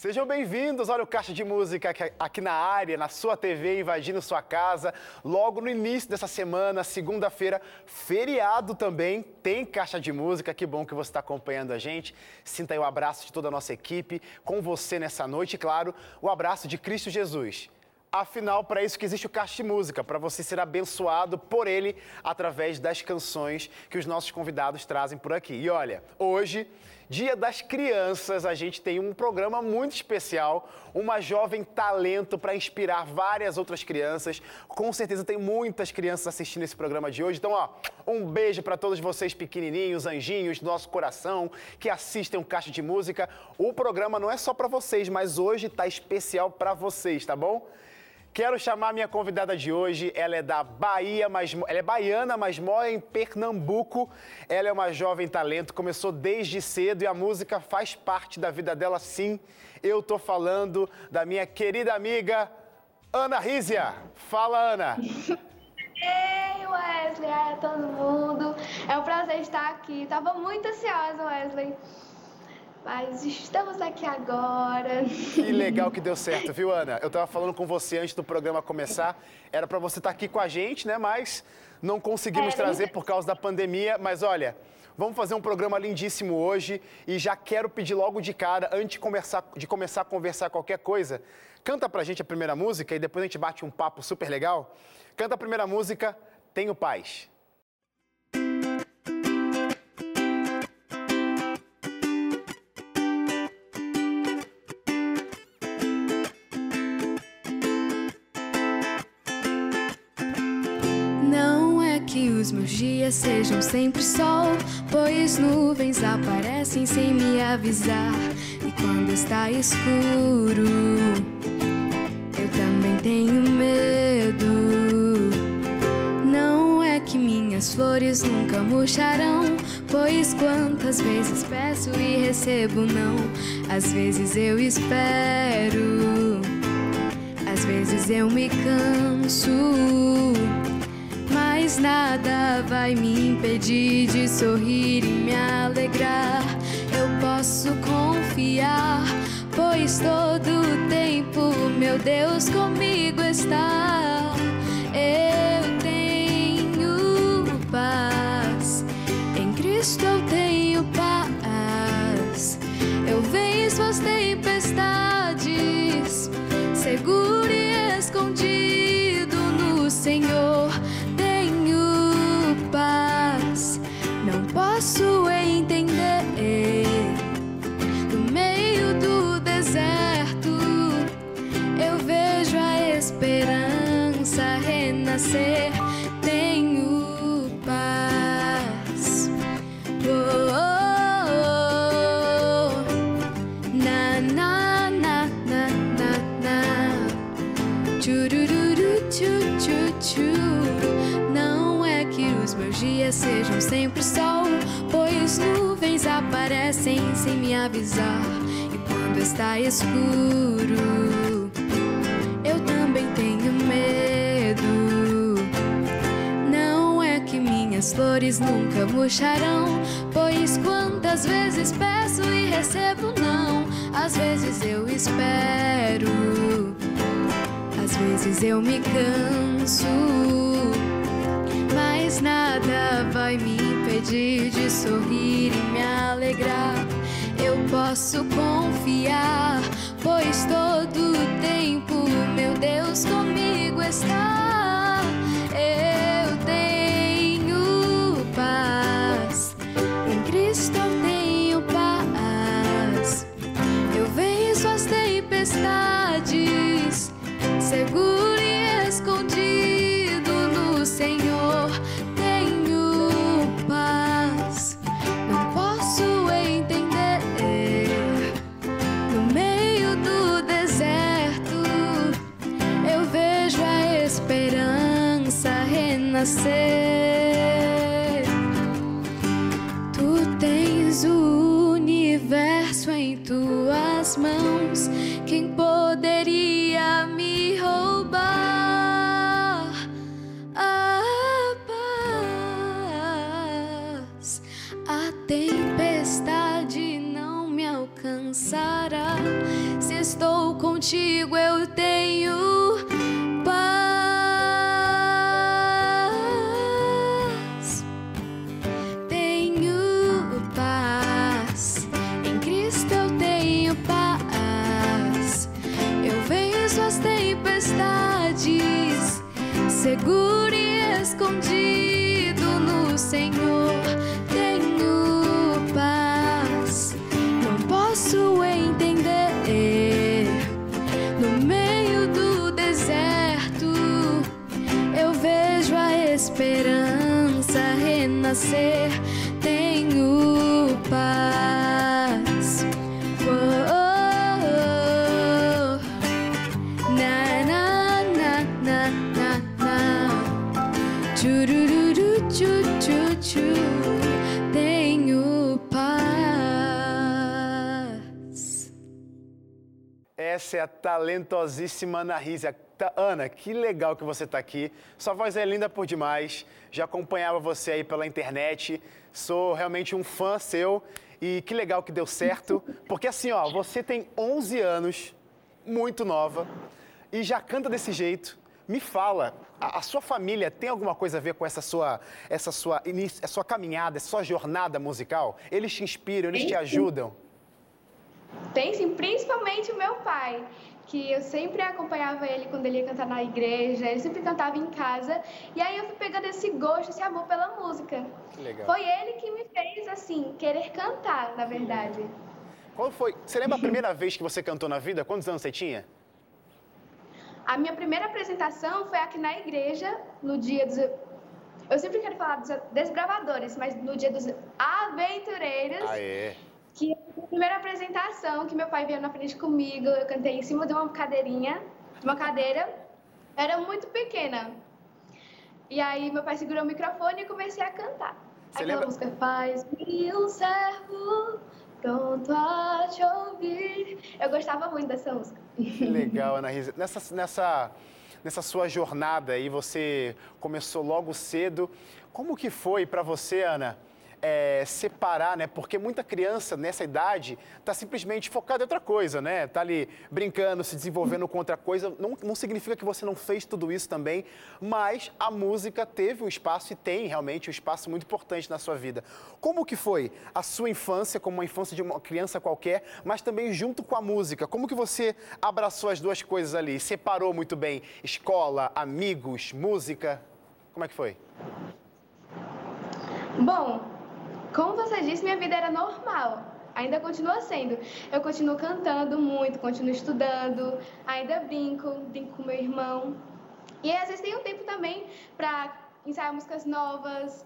Sejam bem-vindos, olha o Caixa de Música aqui na área, na sua TV, invadindo sua casa. Logo no início dessa semana, segunda-feira, feriado também, tem Caixa de Música. Que bom que você está acompanhando a gente. Sinta aí o abraço de toda a nossa equipe, com você nessa noite, e claro, o abraço de Cristo Jesus. Afinal, para isso que existe o Caixa de Música, para você ser abençoado por ele através das canções que os nossos convidados trazem por aqui. E olha, hoje, Dia das Crianças, a gente tem um programa muito especial, uma jovem talento para inspirar várias outras crianças. Com certeza tem muitas crianças assistindo esse programa de hoje. Então, ó, um beijo para todos vocês pequenininhos, anjinhos do nosso coração, que assistem o Caixa de Música. O programa não é só para vocês, mas hoje está especial para vocês, tá bom? Quero chamar minha convidada de hoje. Ela é da Bahia, mas ela é baiana, mas mora em Pernambuco. Ela é uma jovem talento, começou desde cedo e a música faz parte da vida dela, sim. Eu tô falando da minha querida amiga Ana Rízia. Fala, Ana. Ei, Wesley, é todo mundo. É um prazer estar aqui. Tava muito ansiosa, Wesley. Mas estamos aqui agora. Que legal que deu certo, viu, Ana? Eu estava falando com você antes do programa começar. Era para você estar tá aqui com a gente, né? Mas não conseguimos é, trazer por causa da pandemia. Mas olha, vamos fazer um programa lindíssimo hoje e já quero pedir logo de cara, antes de começar, de começar a conversar qualquer coisa, canta pra gente a primeira música e depois a gente bate um papo super legal. Canta a primeira música, Tenho Paz. Sejam sempre sol, pois nuvens aparecem sem me avisar. E quando está escuro, eu também tenho medo. Não é que minhas flores nunca murcharão, pois quantas vezes peço e recebo não. Às vezes eu espero, às vezes eu me canso mas nada vai me impedir de sorrir e me alegrar. Eu posso confiar, pois todo o tempo meu Deus comigo está. Escuro, eu também tenho medo. Não é que minhas flores nunca murcharão, pois quantas vezes peço e recebo não. Às vezes eu espero, às vezes eu me canso mas nada vai me impedir de sorrir e me alegrar. Posso confiar, pois todo o tempo meu Deus comigo está. Nascer. Talentosíssima Ana Rízia. Ta- Ana, que legal que você está aqui. Sua voz é linda por demais. Já acompanhava você aí pela internet. Sou realmente um fã seu. E que legal que deu certo. Porque assim, ó, você tem 11 anos, muito nova, e já canta desse jeito. Me fala, a, a sua família tem alguma coisa a ver com essa sua, essa sua, essa sua caminhada, essa sua jornada musical? Eles te inspiram, eles te ajudam? Tem sim, principalmente o meu pai, que eu sempre acompanhava ele quando ele ia cantar na igreja, ele sempre cantava em casa, e aí eu fui pegando esse gosto, esse amor pela música. Que legal. Foi ele que me fez, assim, querer cantar, na verdade. Qual foi? Você lembra a primeira vez que você cantou na vida? Quantos anos você tinha? A minha primeira apresentação foi aqui na igreja, no dia dos. Eu sempre quero falar dos desbravadores, mas no dia dos aventureiros, Aê. Que foi a primeira apresentação que meu pai veio na frente comigo, eu cantei em cima de uma cadeirinha, de uma cadeira, era muito pequena. E aí meu pai segurou o microfone e comecei a cantar. Você Aquela lembra- música Faz-me um servo, pronto a te ouvir. Eu gostava muito dessa música. Que legal, Ana Risa. Nessa, nessa, nessa sua jornada aí, você começou logo cedo. Como que foi para você, Ana, é, separar, né? Porque muita criança nessa idade está simplesmente focada em outra coisa, né? Tá ali brincando, se desenvolvendo com outra coisa. Não, não significa que você não fez tudo isso também, mas a música teve um espaço e tem realmente um espaço muito importante na sua vida. Como que foi a sua infância, como uma infância de uma criança qualquer, mas também junto com a música? Como que você abraçou as duas coisas ali? Separou muito bem escola, amigos, música? Como é que foi? Bom, como você disse, minha vida era normal. Ainda continua sendo. Eu continuo cantando muito, continuo estudando, ainda brinco, brinco com meu irmão. E às vezes tenho tempo também para ensaiar músicas novas,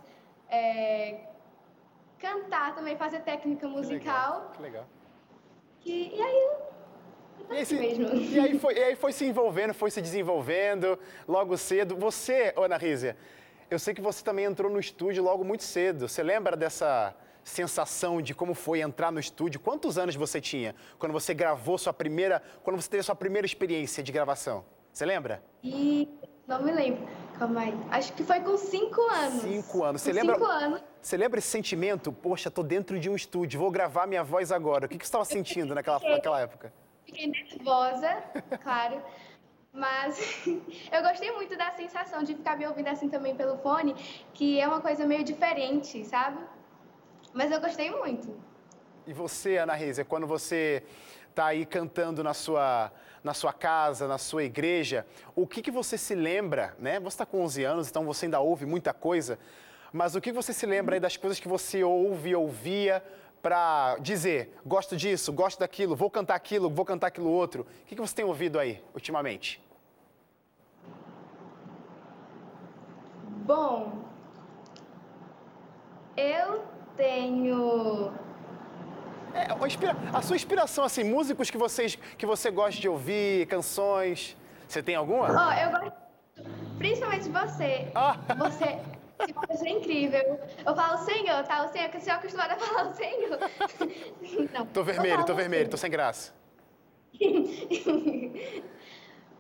é, cantar também, fazer técnica musical. Que legal. E, e aí, eu tô E aí, assim se- mesmo. e aí foi, e aí foi se envolvendo, foi se desenvolvendo logo cedo. Você, Ana Rízia, eu sei que você também entrou no estúdio logo muito cedo. Você lembra dessa sensação de como foi entrar no estúdio? Quantos anos você tinha quando você gravou sua primeira, quando você teve a sua primeira experiência de gravação? Você lembra? E não me lembro. Calma aí. Acho que foi com cinco anos. Cinco anos. Você Com lembra- Cinco anos. Você lembra esse sentimento? Poxa, tô dentro de um estúdio, vou gravar minha voz agora. O que, que você estava sentindo naquela, naquela época? Fiquei nervosa, claro. Mas eu gostei muito da sensação de ficar me ouvindo assim também pelo fone, que é uma coisa meio diferente, sabe? Mas eu gostei muito. E você, Ana Rízia, quando você está aí cantando na sua, na sua casa, na sua igreja, o que, que você se lembra, né? Você está com 11 anos, então você ainda ouve muita coisa, mas o que você se lembra aí das coisas que você ouve, ouvia, para dizer, gosto disso, gosto daquilo, vou cantar aquilo, vou cantar aquilo outro? O que, que você tem ouvido aí, ultimamente? Bom, eu tenho. É, inspira- a sua inspiração, assim, músicos que, vocês, que você gosta de ouvir, canções, você tem alguma? Ó, eu gosto principalmente você. Ah. Você. Você é incrível. Eu falo Senhor, tá? O Senhor, que você é acostumada a falar o Senhor. Não. Tô vermelho, falo tô vermelho, tô sem graça.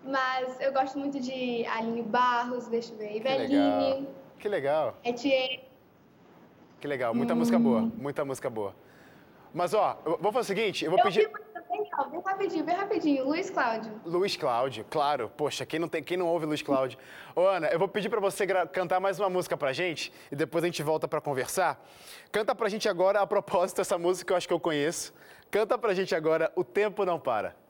Mas eu gosto muito de Aline Barros, deixa eu ver. Iveline, Que legal. Etienne. Que legal, muita música boa, muita música boa. Mas ó, eu vou fazer o seguinte, eu vou Eu pedir. ouvi muito também, ó, vem Rapidinho, bem rapidinho. Luiz Cláudio. Luiz Cláudio, claro. Poxa, quem não, tem, quem não ouve Luiz Cláudio? Ô, Ana, eu vou pedir para você cantar mais uma música pra gente e depois a gente volta para conversar. Canta pra gente agora, a propósito, essa música eu acho que eu conheço. Canta pra gente agora O Tempo Não Para.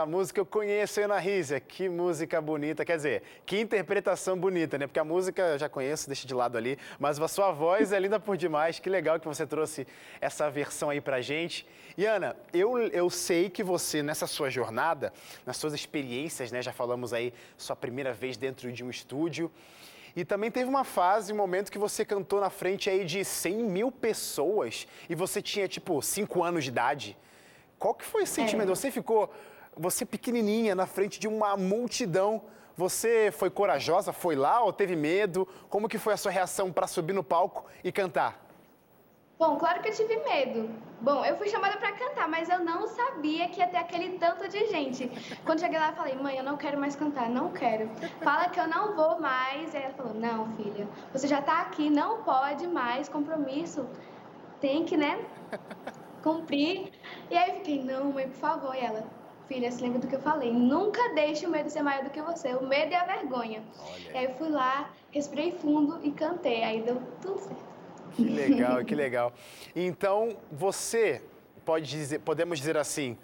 Essa música eu conheço, Ana Rízia. Que música bonita. Quer dizer, que interpretação bonita, né? Porque a música eu já conheço, deixa de lado ali. Mas a sua voz é linda por demais. Que legal que você trouxe essa versão aí pra gente. E Ana, eu, eu sei que você, nessa sua jornada, nas suas experiências, né? Já falamos aí, sua primeira vez dentro de um estúdio. E também teve uma fase, um momento que você cantou na frente aí de 100 mil pessoas e você tinha, tipo, 5 anos de idade. Qual que foi esse sentimento? É. Você ficou você pequenininha na frente de uma multidão, você foi corajosa, foi lá ou teve medo? Como que foi a sua reação para subir no palco e cantar? Bom, claro que eu tive medo. Bom, eu fui chamada para cantar, mas eu não sabia que ia ter aquele tanto de gente. Quando cheguei lá, eu falei, mãe, eu não quero mais cantar, não quero. Fala que eu não vou mais. E ela falou, não, filha, você já está aqui, não pode mais, compromisso. Tem que, né, cumprir. E aí eu fiquei, não, mãe, por favor. E ela, filha, se lembra do que eu falei. Nunca deixe o medo ser maior do que você. O medo é a vergonha. Olha. E aí eu fui lá, respirei fundo e cantei. Aí deu tudo certo. Que legal, que legal. Então, você pode dizer, podemos dizer assim,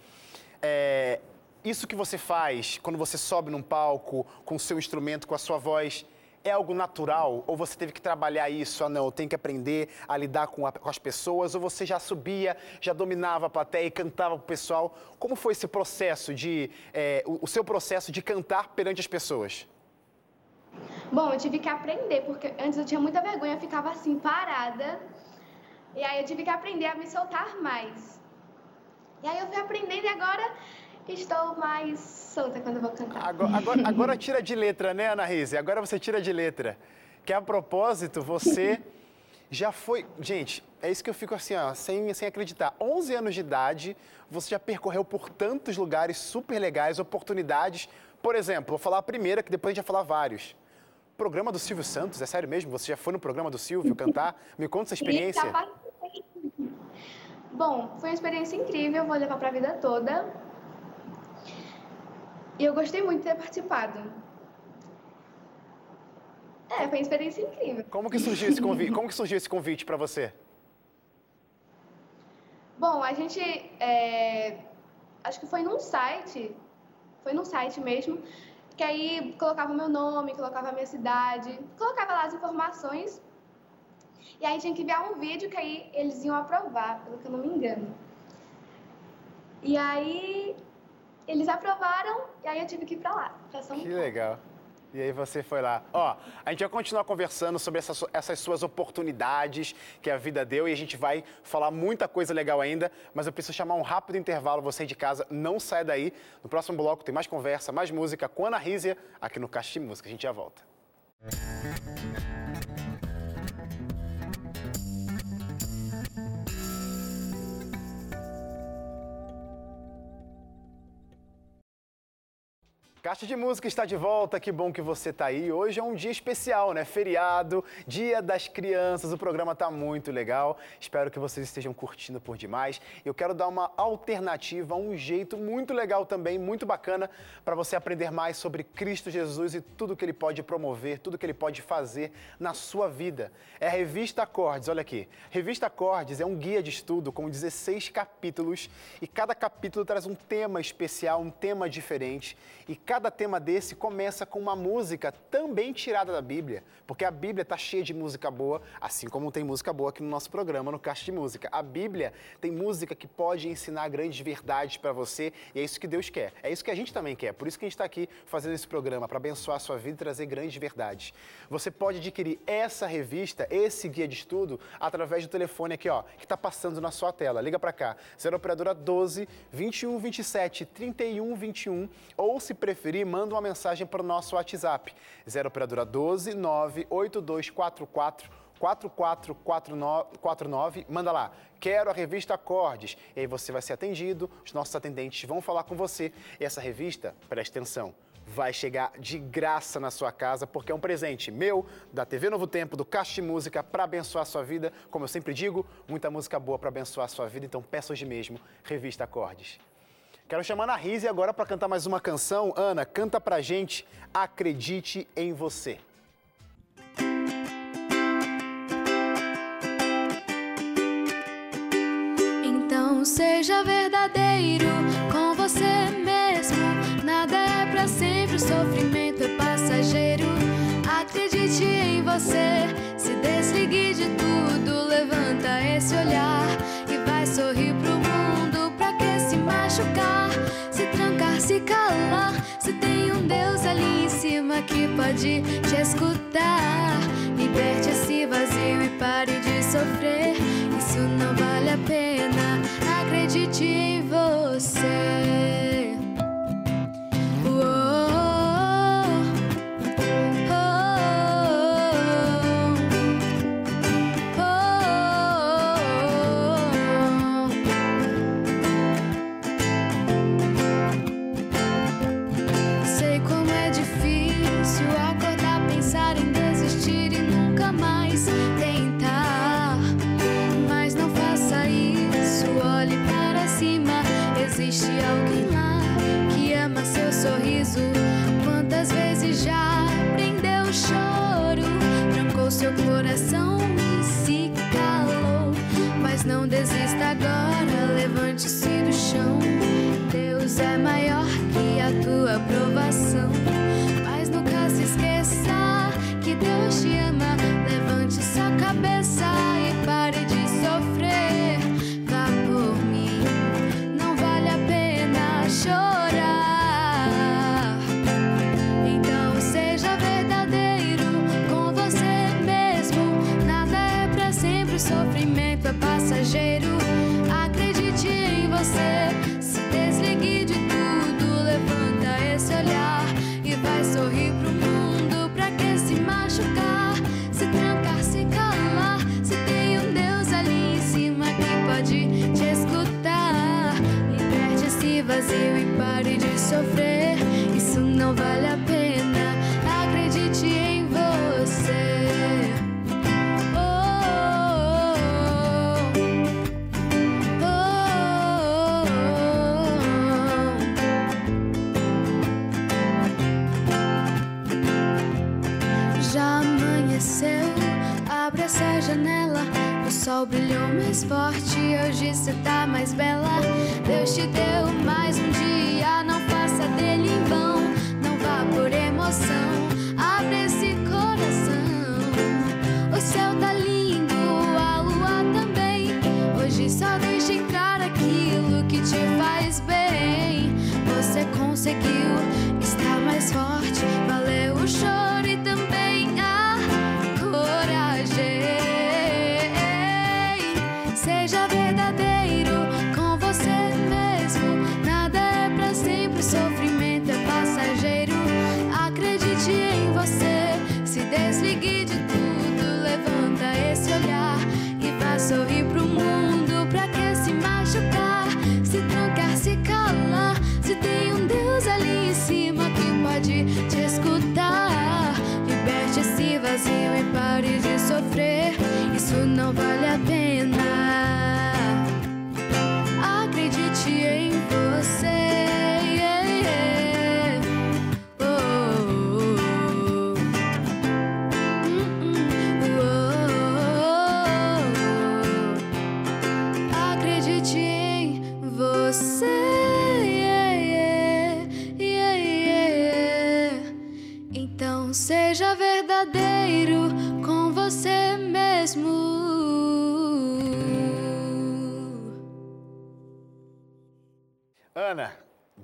é, isso que você faz quando você sobe num palco com o seu instrumento, com a sua voz, é algo natural? Ou você teve que trabalhar isso? Ah, não, eu tenho que aprender a lidar com, a, com as pessoas? Ou você já subia, já dominava a plateia e cantava para o pessoal? Como foi esse processo de, é, o, o seu processo de cantar perante as pessoas? Bom, eu tive que aprender, porque antes eu tinha muita vergonha, eu ficava assim, parada. E aí eu tive que aprender a me soltar mais. E aí eu fui aprendendo e agora estou mais solta quando vou cantar. Agora, agora, agora tira de letra, né, Ana Rise? Agora você tira de letra. Que a propósito, você já foi. Gente, é isso que eu fico assim, ó, sem, sem acreditar. 11 anos de idade, você já percorreu por tantos lugares super legais, oportunidades. Por exemplo, vou falar a primeira, que depois a gente vai falar vários. Programa do Silvio Santos, é sério mesmo? Você já foi no programa do Silvio cantar? Me conta essa experiência. Bom, foi uma experiência incrível, vou levar para a vida toda. E eu gostei muito de ter participado. É, foi uma experiência incrível. Como que surgiu esse convite? Como que surgiu esse convite para você? Bom, a gente é, acho que foi num site, foi num site mesmo, que aí colocava o meu nome, colocava a minha cidade, colocava lá as informações. E aí tinha que enviar um vídeo que aí eles iam aprovar, pelo que eu não me engano. E aí eles aprovaram e aí eu tive que ir para lá, para São Que legal. E aí você foi lá. Ó, a gente vai continuar conversando sobre essas, essas, suas oportunidades que a vida deu e a gente vai falar muita coisa legal ainda, mas eu preciso chamar um rápido intervalo, você de casa, não sai daí. No próximo bloco tem mais conversa, mais música com Ana Rízia aqui no Caixa de Música. A gente já volta. Música Caixa de Música está de volta, que bom que você está aí. Hoje é um dia especial, né? Feriado, Dia das Crianças. O programa está muito legal. Espero que vocês estejam curtindo por demais. Eu quero dar uma alternativa, um jeito muito legal também, muito bacana, para você aprender mais sobre Cristo Jesus e tudo que ele pode promover, tudo que ele pode fazer na sua vida. É a Revista Acordes, olha aqui. Revista Acordes é um guia de estudo com 16 capítulos e cada capítulo traz um tema especial, um tema diferente. E cada cada tema desse começa com uma música também tirada da Bíblia, porque a Bíblia está cheia de música boa, assim como tem música boa aqui no nosso programa, no Caixa de Música. A Bíblia tem música que pode ensinar grandes verdades para você e é isso que Deus quer. É isso que a gente também quer. Por isso que a gente está aqui fazendo esse programa, para abençoar a sua vida e trazer grandes verdades. Você pode adquirir essa revista, esse guia de estudo, através do telefone aqui, ó, que está passando na sua tela. Liga para cá, 0 operadora 12 21 27 31 21 ou se preferir preferir, manda uma mensagem para o nosso WhatsApp. 0 operadora 12 98244 4449, manda lá, quero a revista Acordes. E aí você vai ser atendido, os nossos atendentes vão falar com você. E essa revista, preste atenção, vai chegar de graça na sua casa, porque é um presente meu, da TV Novo Tempo, do de Música, para abençoar a sua vida. Como eu sempre digo, muita música boa para abençoar a sua vida, então peça hoje mesmo, revista Acordes. Quero chamar a Rise agora para cantar mais uma canção. Ana, canta pra gente Acredite em Você. Então seja verdadeiro com você mesmo. Nada é para sempre, o sofrimento é passageiro. Acredite em você, se desligue de tudo, levanta esse olhar e vai sorrir pro mundo pra que se machucar pode te escutar. Liberte esse vazio e pare de sofrer.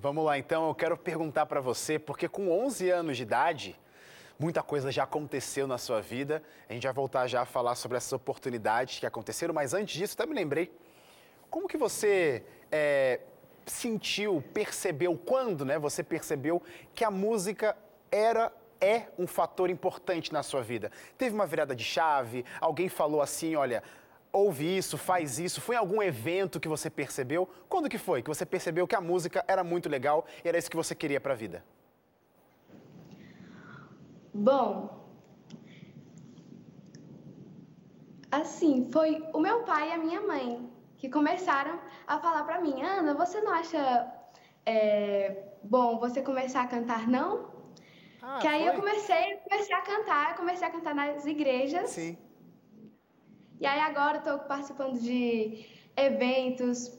Vamos lá então. Eu quero perguntar para você, porque com 11 anos de idade, muita coisa já aconteceu na sua vida. A gente vai voltar já a falar sobre essas oportunidades que aconteceram, mas antes disso, até me lembrei. Como que você é, sentiu, percebeu, quando né, você percebeu que a música era, é um fator importante na sua vida? Teve uma virada de chave? Alguém falou assim, olha, ouve isso, faz isso? Foi em algum evento que você percebeu? Quando que foi que você percebeu que a música era muito legal e era isso que você queria para a vida? Bom, assim, foi o meu pai e a minha mãe que começaram a falar pra mim, Ana, você não acha é, bom você começar a cantar, não? Ah, que aí eu foi? comecei, comecei a cantar, eu comecei a cantar nas igrejas. Sim. E aí agora estou participando de eventos,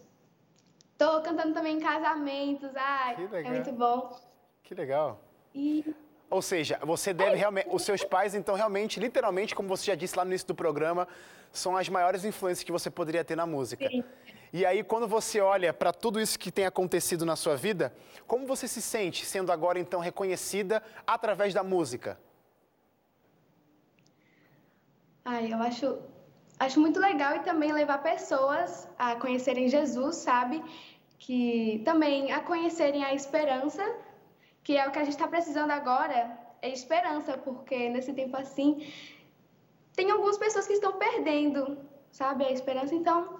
estou cantando também em casamentos, ai, Que legal. é muito bom. Que legal. E Ou seja, você deve realmente. Os seus pais, então, realmente, literalmente, como você já disse lá no início do programa, são as maiores influências que você poderia ter na música. Sim. E aí, quando você olha para tudo isso que tem acontecido na sua vida, como você se sente sendo agora, então, reconhecida através da música? ai, eu acho, acho muito legal e também levar pessoas a conhecerem Jesus, sabe? Que também a conhecerem a esperança, que é o que a gente está precisando agora, é esperança, porque nesse tempo assim tem algumas pessoas que estão perdendo, sabe, a esperança. Então,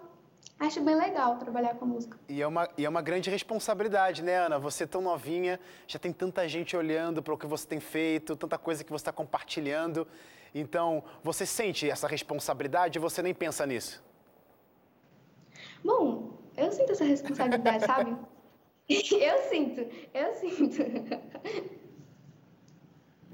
acho bem legal trabalhar com música. E é, uma, e é uma grande responsabilidade, né, Ana? Você tão novinha, já tem tanta gente olhando para o que você tem feito, tanta coisa que você está compartilhando. Então, você sente essa responsabilidade ou você nem pensa nisso? Bom, eu sinto essa responsabilidade, sabe? Eu sinto, eu sinto.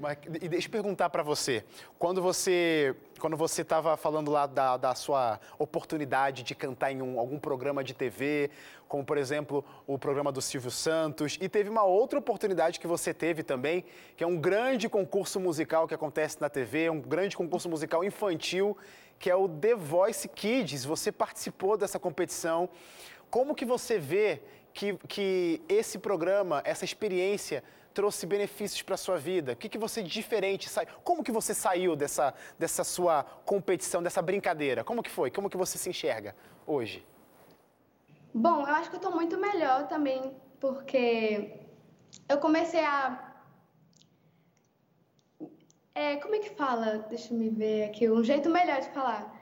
Mas, e deixa eu perguntar para você, quando você quando você estava falando lá da, da, sua oportunidade de cantar em um, algum programa de TV, como por exemplo o programa do Silvio Santos, e teve uma outra oportunidade que você teve também, que é um grande concurso musical que acontece na TV, um grande concurso musical infantil, que é o The Voice Kids. Você participou dessa competição. Como que você vê que, que esse programa, essa experiência trouxe benefícios para a sua vida? O que, que você de diferente sai? Como que você saiu dessa, dessa sua competição, dessa brincadeira? Como que foi? Como que você se enxerga hoje? Bom, eu acho que eu estou muito melhor também, porque eu comecei a. É, como é que fala? Deixa eu me ver aqui, um jeito melhor de falar.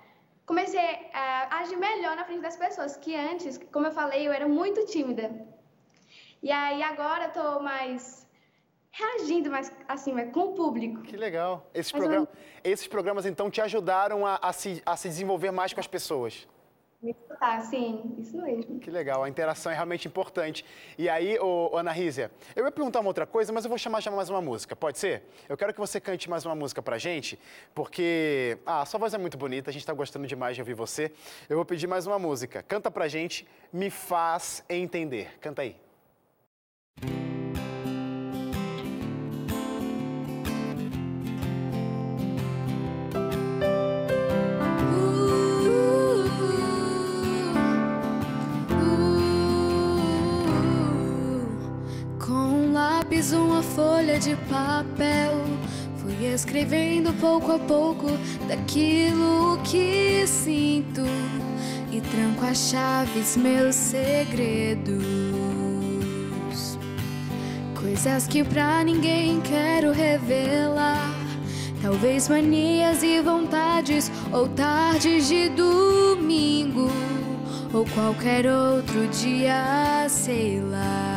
Comecei a agir melhor na frente das pessoas, que antes, como eu falei, eu era muito tímida. E aí agora eu tô mais reagindo mais assim, com o público. Que legal. Esses, program... Esses programas, então, te ajudaram a, a, se, a se desenvolver mais com as pessoas? Me escutar, sim, isso mesmo. Que legal, a interação é realmente importante. E aí, ô, ô, Ana Rízia, eu ia perguntar uma outra coisa, mas eu vou chamar já mais uma música, pode ser? Eu quero que você cante mais uma música pra gente, porque ah, sua voz é muito bonita, a gente tá gostando demais de ouvir você. Eu vou pedir mais uma música. Canta pra gente, Me Faz Entender. Canta aí. Folha de papel. Fui escrevendo pouco a pouco daquilo que sinto e tranco as chaves, meus segredos. Coisas que pra ninguém quero revelar. Talvez manias e vontades, ou tardes de domingo, ou qualquer outro dia, sei lá.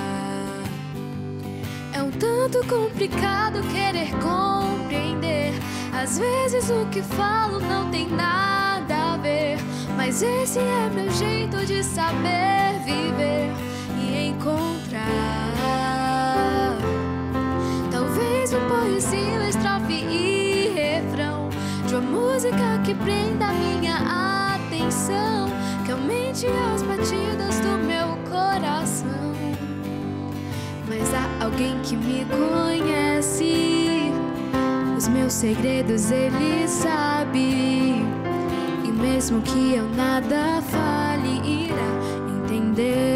Tanto complicado querer compreender. Às vezes o que falo não tem nada a ver. Mas esse é meu jeito de saber viver e encontrar. Talvez um poesia, estrofe e refrão de uma música que prenda minha atenção, que aumente as batidas do meu coração mas há alguém que me conhece. Os meus segredos ele sabe. E mesmo que eu nada fale, irá entender.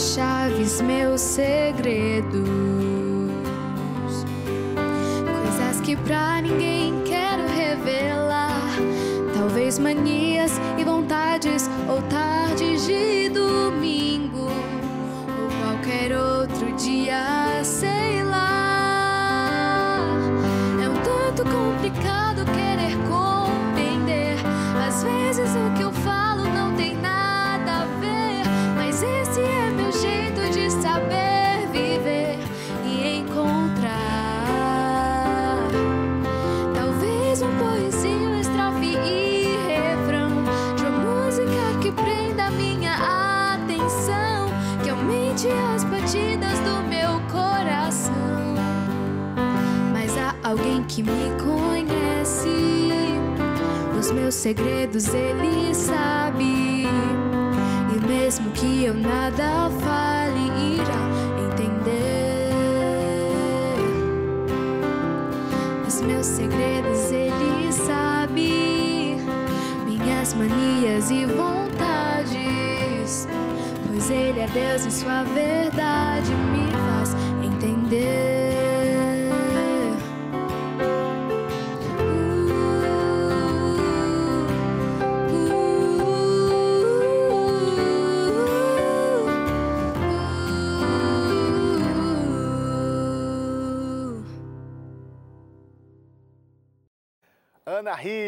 Chaves, meus segredos. Segredos ele sabe. E mesmo que eu nada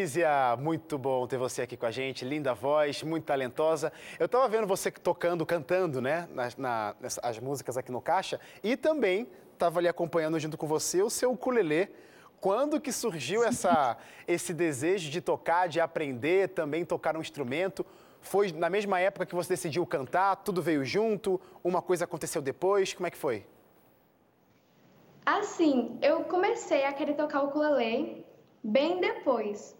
Ana Rízia, muito bom ter você aqui com a gente, linda voz, muito talentosa. Eu estava vendo você tocando, cantando, né, nas, na, as músicas aqui no Caixa e também estava ali acompanhando junto com você o seu ukulele. Quando que surgiu essa, esse desejo de tocar, de aprender, também tocar um instrumento? Foi na mesma época que você decidiu cantar? Tudo veio junto? Uma coisa aconteceu depois? Como é que foi? Assim, eu comecei a querer tocar o ukulele bem depois.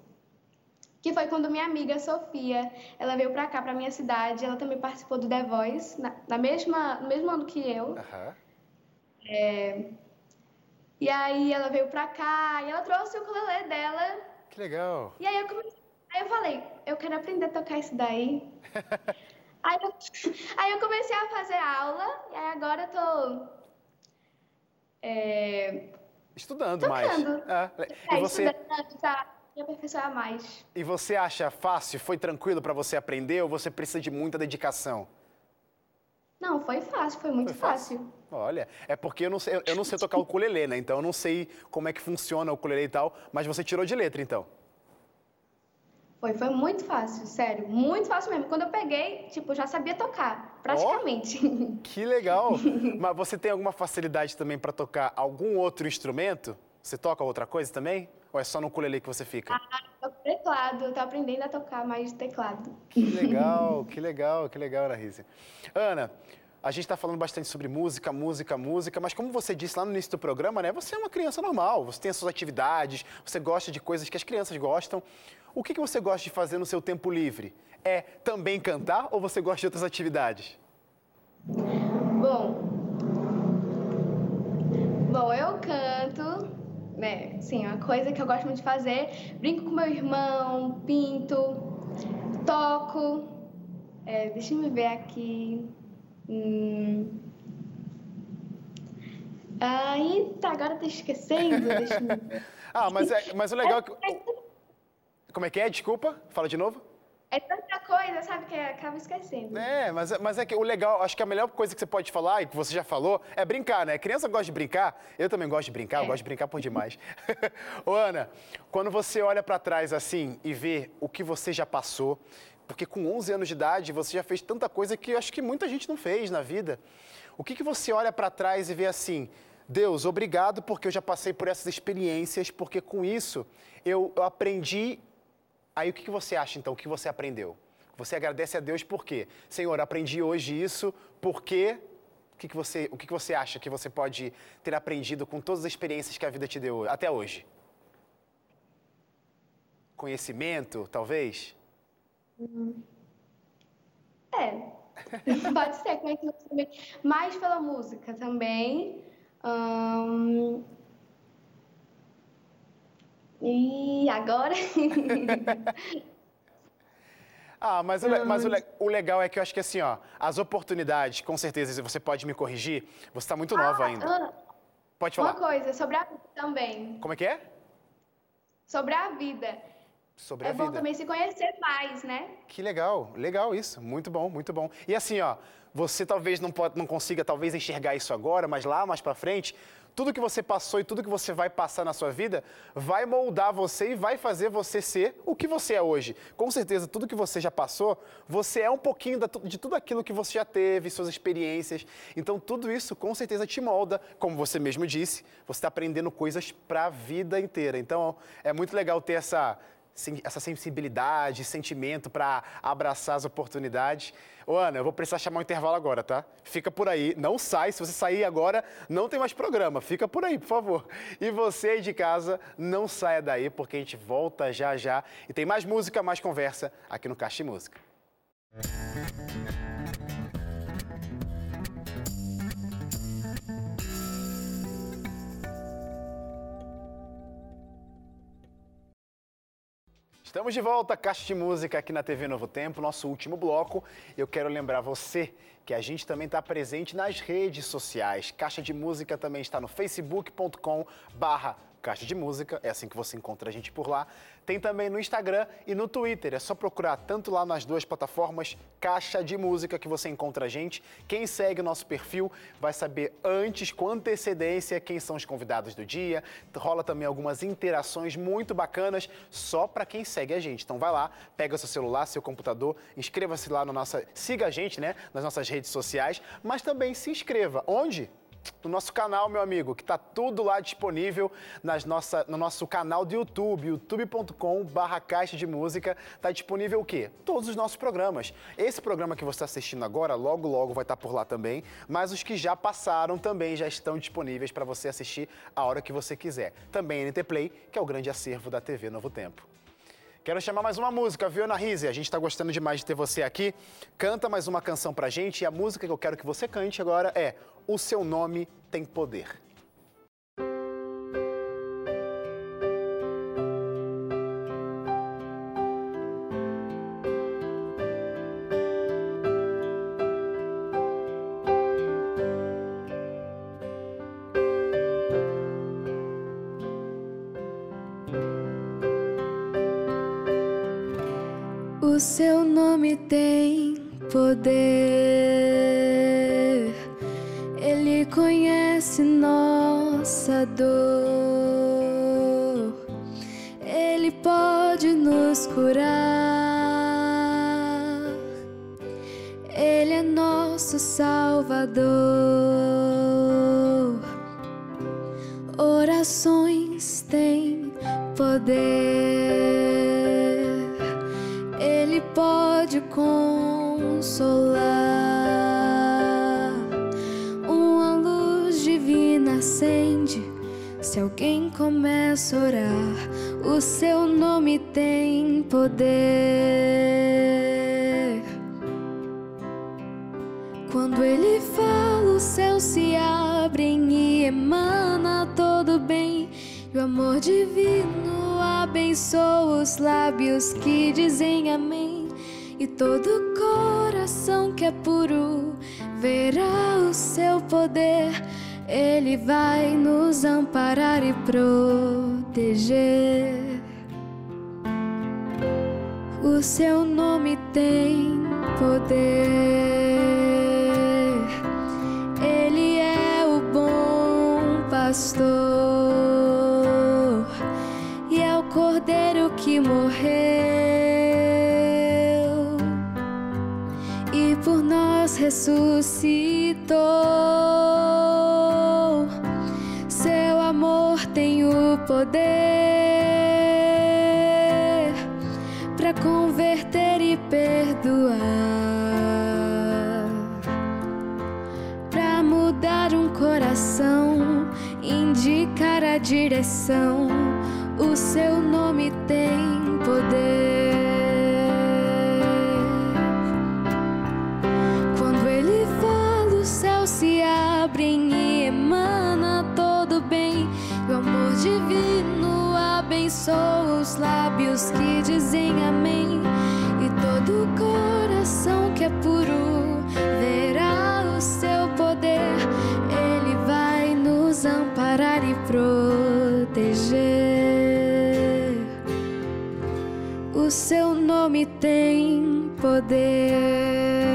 Que foi quando minha amiga Sofia, ela veio pra cá, pra minha cidade, ela também participou do The Voice, na, na mesma, no mesmo ano que eu. Uhum. É, e aí ela veio pra cá e ela trouxe o ukulele dela. Que legal. E aí eu, comecei, aí eu falei, eu quero aprender a tocar isso daí. aí, eu, aí eu comecei a fazer aula e aí agora eu tô... É, Estudando mais. É, é, e você... estudando pra me aperfeiçoar mais. E você acha fácil, foi tranquilo para você aprender ou você precisa de muita dedicação? Não, foi fácil, foi muito foi fácil. fácil. Olha, é porque eu não sei, eu não sei tocar o ukulele, né? Então eu não sei como é que funciona o ukulele e tal, mas você tirou de letra então. Foi, foi muito fácil, sério, muito fácil mesmo. Quando eu peguei, tipo, já sabia tocar, praticamente. Oh, que legal! Mas você tem alguma facilidade também para tocar algum outro instrumento? Você toca outra coisa também? Ou é só no ukulele que você fica? Ah, teclado, eu tô aprendendo a tocar mais teclado. Que legal, que legal, que legal, Ana Rizzi. Ana, a gente está falando bastante sobre música, música, música, mas como você disse lá no início do programa, né? Você é uma criança normal, você tem as suas atividades, você gosta de coisas que as crianças gostam. O que, que você gosta de fazer no seu tempo livre? É também cantar ou você gosta de outras atividades? Bom, bom, eu canto, né? Sim, uma coisa que eu gosto muito de fazer. Brinco com meu irmão, pinto, toco. É, deixa eu ver aqui. Hum... Aí, tá, agora tô esquecendo. Deixa eu ver. ah, mas, é, mas o legal é que. Como é que é? Desculpa, fala de novo. É tanta coisa, sabe, que acaba esquecendo. É, mas, mas é que o legal, acho que a melhor coisa que você pode falar, e que você já falou, é brincar, né? Criança gosta de brincar, eu também gosto de brincar, é. eu gosto de brincar por demais. Ô, Ana, quando você olha para trás assim e vê o que você já passou, porque com 11 anos de idade você já fez tanta coisa que eu acho que muita gente não fez na vida. O que, que você olha para trás e vê assim, Deus, obrigado porque eu já passei por essas experiências, porque com isso eu, eu aprendi Aí o que você acha então? O que você aprendeu? Você agradece a Deus por quê? Senhor, aprendi hoje isso, por quê? O que, que, você, o que, que você acha que você pode ter aprendido com todas as experiências que a vida te deu até hoje? Conhecimento, talvez? É, pode ser conhecimento também. Mais pela música também. Hum, e agora? ah, mas, o, mas o, o, legal é que eu acho que assim, ó, as oportunidades, com certeza, você pode me corrigir, você está muito nova ah, ainda. Ah, pode falar. Uma coisa, sobre a vida também. Como é que é? Sobre a vida. Sobre é a vida. É bom também se conhecer mais, né? Que legal, legal isso, muito bom, muito bom. E assim, ó, você talvez não, pode, não consiga talvez enxergar isso agora, mas lá mais para frente, tudo que você passou e tudo que você vai passar na sua vida vai moldar você e vai fazer você ser o que você é hoje. Com certeza, tudo que você já passou, você é um pouquinho de tudo aquilo que você já teve, suas experiências. Então, tudo isso com certeza te molda, como você mesmo disse, você está aprendendo coisas para a vida inteira. Então, é muito legal ter essa essa sensibilidade, sentimento para abraçar as oportunidades. Ô, Ana, eu vou precisar chamar um intervalo agora, tá? Fica por aí, não sai. Se você sair agora, não tem mais programa. Fica por aí, por favor. E você aí de casa, não saia daí, porque a gente volta já já. E tem mais música, mais conversa aqui no Caixa Música. Estamos de volta, Caixa de Música aqui na TV Novo Tempo, nosso último bloco. Eu quero lembrar você que a gente também está presente nas redes sociais. Caixa de Música também está no facebook.com barra Caixa de Música, é assim que você encontra a gente por lá. Tem também no Instagram e no Twitter, é só procurar tanto lá nas duas plataformas Caixa de Música que você encontra a gente. Quem segue o nosso perfil vai saber antes, com antecedência, quem são os convidados do dia. Rola também algumas interações muito bacanas só para quem segue a gente. Então vai lá, pega seu celular, seu computador, inscreva-se lá na nossa, siga a gente, né, nas nossas redes sociais, mas também se inscreva. Onde? No nosso canal, meu amigo, que está tudo lá disponível nas nossa, no nosso canal do YouTube, youtube.com barra caixa de música. Está disponível o quê? Todos os nossos programas. Esse programa que você está assistindo agora, logo, logo vai estar tá por lá também, mas os que já passaram também já estão disponíveis para você assistir a hora que você quiser. Também NT Play, que é o grande acervo da TV Novo Tempo. Quero chamar mais uma música, viu, Ana? A gente está gostando demais de ter você aqui. Canta mais uma canção pra gente e a música que eu quero que você cante agora é O Seu Nome Tem Poder. Amor divino abençoa os lábios que dizem amém. E todo coração que é puro verá o seu poder. Ele vai nos amparar e proteger. O seu nome tem poder. Ele é o bom pastor ressuscitou. Seu amor tem o poder para converter e perdoar, para mudar um coração, indicar a direção. O seu nome tem poder. Abençoa os lábios que dizem amém. E todo coração que é puro verá o seu poder. Ele vai nos amparar e proteger. O seu nome tem poder.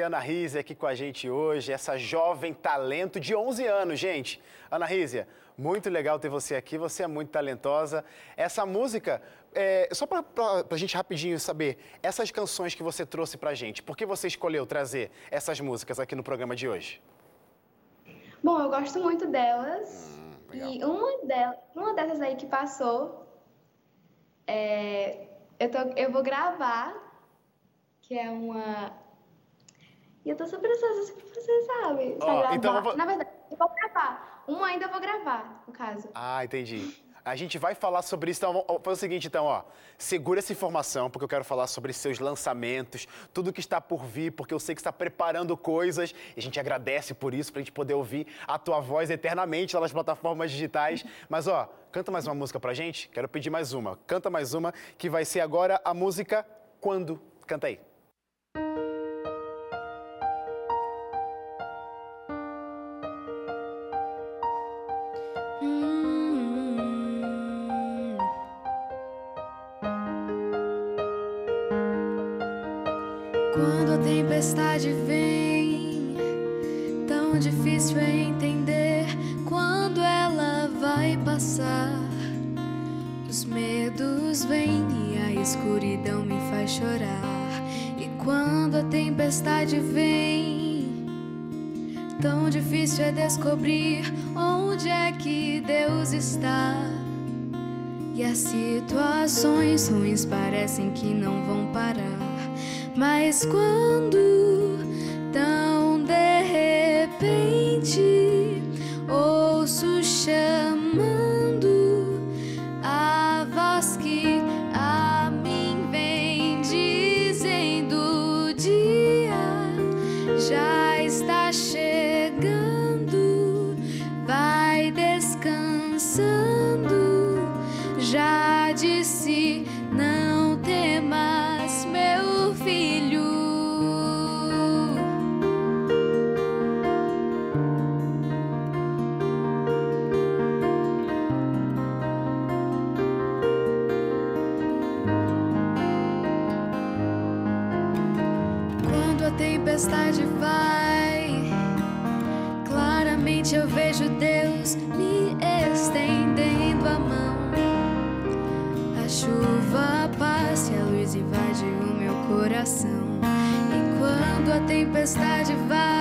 Ana Rízia aqui com a gente hoje, essa jovem talento de 11 anos, gente. Ana Rízia, muito legal ter você aqui, você é muito talentosa. Essa música, é, só para a gente rapidinho saber, essas canções que você trouxe para a gente, por que você escolheu trazer essas músicas aqui no programa de hoje? Bom, eu gosto muito delas. Hum, e uma, delas, uma dessas aí que passou, é, eu, tô, eu vou gravar, que é uma. E eu tô super ansiosa que você sabe. Oh, então vou... Na verdade, eu vou gravar. Uma ainda eu vou gravar, no caso. Ah, entendi. A gente vai falar sobre isso. Então, vamos fazer o seguinte, então, ó. Segura essa informação, porque eu quero falar sobre seus lançamentos, tudo que está por vir, porque eu sei que está preparando coisas. E a gente agradece por isso, para a gente poder ouvir a tua voz eternamente lá nas plataformas digitais. Mas, ó, canta mais uma música pra gente. Quero pedir mais uma. Canta mais uma, que vai ser agora a música Quando. Canta aí. tempestade descobrir onde é que Deus está. E as situações ruins parecem que não vão parar. Mas quando tempestade vai,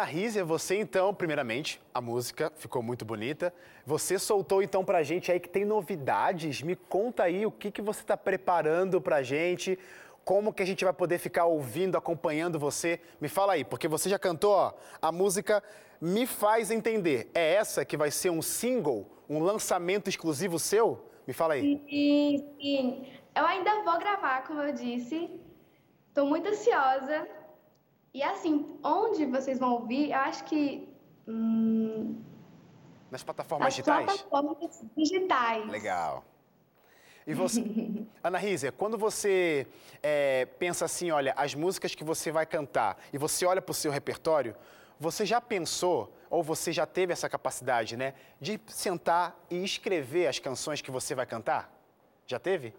Ana Rízia, você então, primeiramente, a música ficou muito bonita. Você soltou então pra gente aí que tem novidades. Me conta aí o que, que você está preparando pra gente. como que a gente vai poder ficar ouvindo, acompanhando você? Me fala aí, porque você já cantou ó, a música Me Faz Entender. É essa que vai ser um single, um lançamento exclusivo seu? Me fala aí. Sim, sim. Eu ainda vou gravar, como eu disse. Estou muito ansiosa. E assim, onde vocês vão ouvir, eu acho que. Hum, Nas plataformas nas digitais? plataformas digitais. Legal. E você, Ana Rízia, quando você é, pensa assim, olha, as músicas que você vai cantar e você olha para o seu repertório, você já pensou, ou você já teve essa capacidade, né, de sentar e escrever as canções que você vai cantar? Já teve?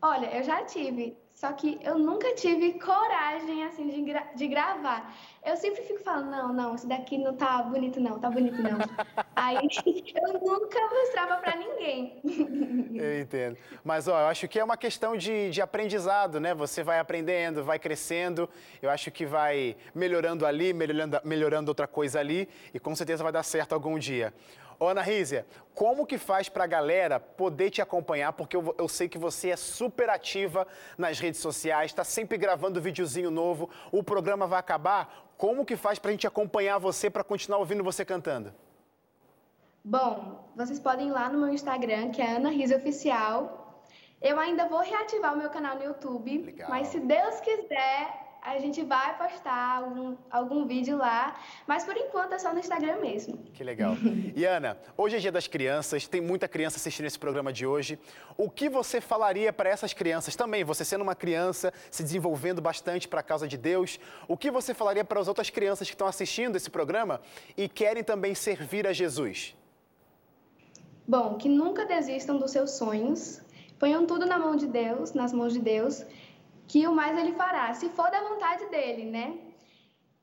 Olha, eu já tive, só que eu nunca tive coragem assim de, gra de gravar. Eu sempre fico falando, não, não, isso daqui não tá bonito não, tá bonito não. Aí eu nunca mostrava pra ninguém. Eu entendo. Mas, ó, eu acho que é uma questão de, de aprendizado, né? Você vai aprendendo, vai crescendo. Eu acho que vai melhorando ali, melhorando, melhorando outra coisa ali. E com certeza vai dar certo algum dia. Ô, Ana Rízia, como que faz pra galera poder te acompanhar? Porque eu, eu sei que você é super ativa nas redes sociais, está sempre gravando videozinho novo. O programa vai acabar. Como que faz pra gente acompanhar você, para continuar ouvindo você cantando? Bom, vocês podem ir lá no meu Instagram, que é Ana Riza Oficial. Eu ainda vou reativar o meu canal no YouTube, Legal. mas se Deus quiser, a gente vai postar algum, algum vídeo lá. Mas por enquanto é só no Instagram mesmo. Que legal. E Ana, hoje é dia das crianças, tem muita criança assistindo esse programa de hoje. O que você falaria para essas crianças também, você sendo uma criança, se desenvolvendo bastante para a causa de Deus, o que você falaria para as outras crianças que estão assistindo esse programa e querem também servir a Jesus? Bom, que nunca desistam dos seus sonhos. Ponham tudo na mão de Deus, nas mãos de Deus, que o mais ele fará, se for da vontade dele, né?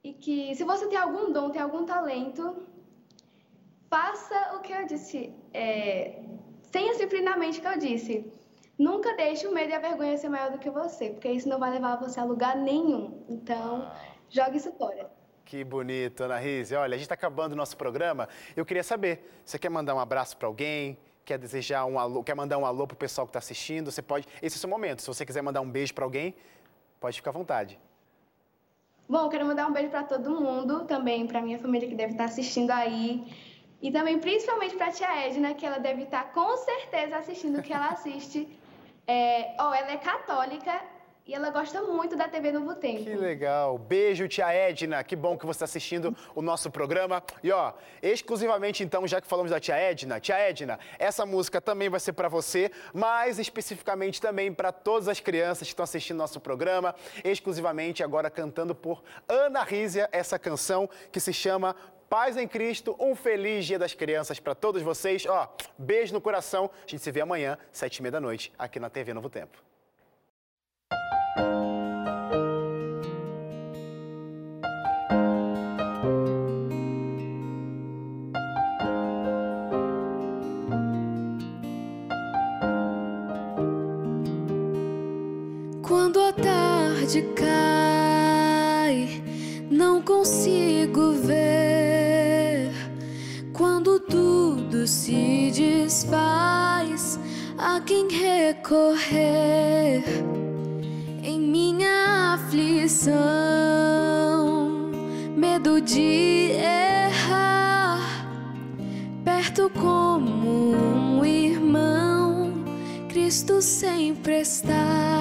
E que se você tem algum dom, tem algum talento, faça o que eu disse. É, tenha sempre na mente o que eu disse. Nunca deixe o medo e a vergonha ser maior do que você, porque isso não vai levar você a lugar nenhum. Então, jogue isso fora. Que bonito, Ana Rise. Olha, a gente está acabando o nosso programa. Eu queria saber, você quer mandar um abraço para alguém? Quer desejar um alô, quer mandar um alô pro pessoal que está assistindo? Você pode. Esse é o seu momento. Se você quiser mandar um beijo para alguém, pode ficar à vontade. Bom, quero mandar um beijo para todo mundo, também para minha família que deve estar assistindo aí. E também, principalmente para a tia Edna, que ela deve estar com certeza assistindo o que ela assiste. É, oh, ela é católica e ela gosta muito da TV Novo Tempo. Que legal. Beijo, tia Edna. Que bom que você está assistindo o nosso programa. E ó, exclusivamente então, já que falamos da tia Edna, tia Edna, essa música também vai ser para você, mas especificamente também para todas as crianças que estão assistindo nosso programa, exclusivamente agora cantando por Ana Rízia, essa canção que se chama Paz em Cristo, um feliz Dia das Crianças para todos vocês. Ó, beijo no coração. A gente se vê amanhã, sete e meia da noite, aqui na TV Novo Tempo. Quando a tarde cai, não consigo ver. Quando tudo se desfaz, a quem recorrer em minha aflição, medo de errar, perto como um irmão, Cristo sempre está